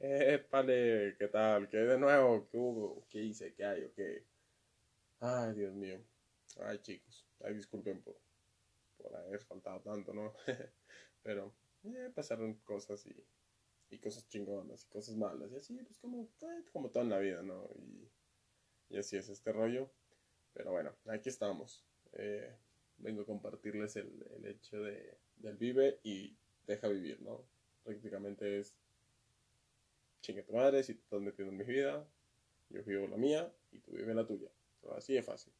Épale, ¿qué tal? ¿Qué de nuevo? ¿Qué hubo? ¿Qué hice? ¿Qué hay? ¿O qué? Ay, Dios mío. Ay, chicos. Ay, disculpen por, por haber faltado tanto, ¿no? Pero eh, pasaron cosas y, y cosas chingonas y cosas malas. Y así, pues como, eh, como todo en la vida, ¿no? Y, y así es este rollo. Pero bueno, aquí estamos. Eh, vengo a compartirles el, el hecho de, del vive y deja vivir, ¿no? Prácticamente es chinga tu madre si estás metiendo en mi vida, yo vivo la mía y tú vives la tuya. así de fácil.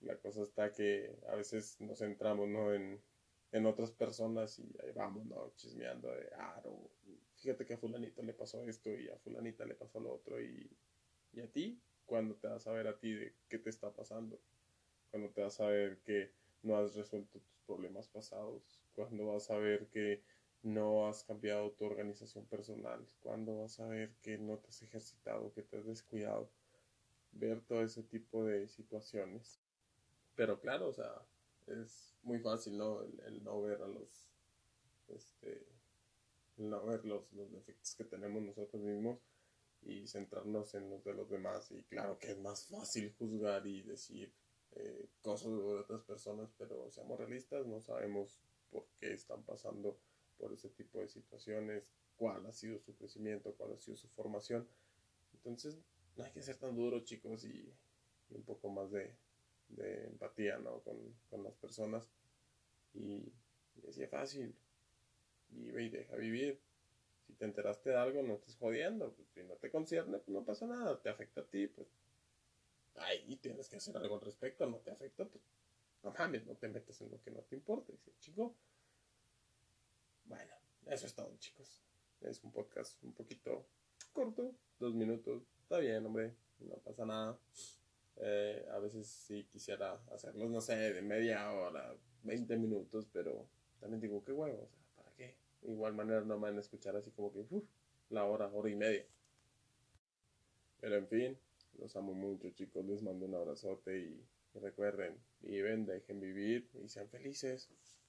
La cosa está que a veces nos centramos ¿no? en, en otras personas y ahí vamos, ¿no? Chismeando de, ah, fíjate que a fulanito le pasó esto y a fulanita le pasó lo otro y, y a ti, cuando te vas a ver a ti de qué te está pasando? Cuando te vas a ver que no has resuelto tus problemas pasados? Cuando vas a ver que no has cambiado tu organización personal, cuando vas a ver que no te has ejercitado, que te has descuidado, ver todo ese tipo de situaciones. Pero claro, o sea, es muy fácil, ¿no? El, no ver a los, este, el no ver los, los defectos que tenemos nosotros mismos y centrarnos en los de los demás. Y claro que es más fácil juzgar y decir eh, cosas de otras personas, pero seamos realistas, no sabemos por qué están pasando por ese tipo de situaciones, cuál ha sido su crecimiento, cuál ha sido su formación. Entonces, no hay que ser tan duro, chicos, y, un poco más de, de empatía, ¿no? Con, con, las personas. Y, y es fácil. Vive y deja vivir. Si te enteraste de algo, no estés jodiendo. Pues, si no te concierne, pues no pasa nada. Te afecta a ti, pues. Ahí tienes que hacer algo al respecto. No te afecta, pues. No mames, no te metes en lo que no te importa. Dice, chico, bueno, eso es todo, chicos. Es un podcast un poquito corto, dos minutos. Está bien, hombre, no pasa nada. Eh, a veces sí quisiera hacerlos, no sé, de media hora, 20 minutos, pero también digo, qué huevo, o sea, ¿para qué? De igual manera no me van a escuchar así como que, uff, la hora, hora y media. Pero en fin, los amo mucho, chicos, les mando un abrazote y recuerden, viven, dejen vivir y sean felices.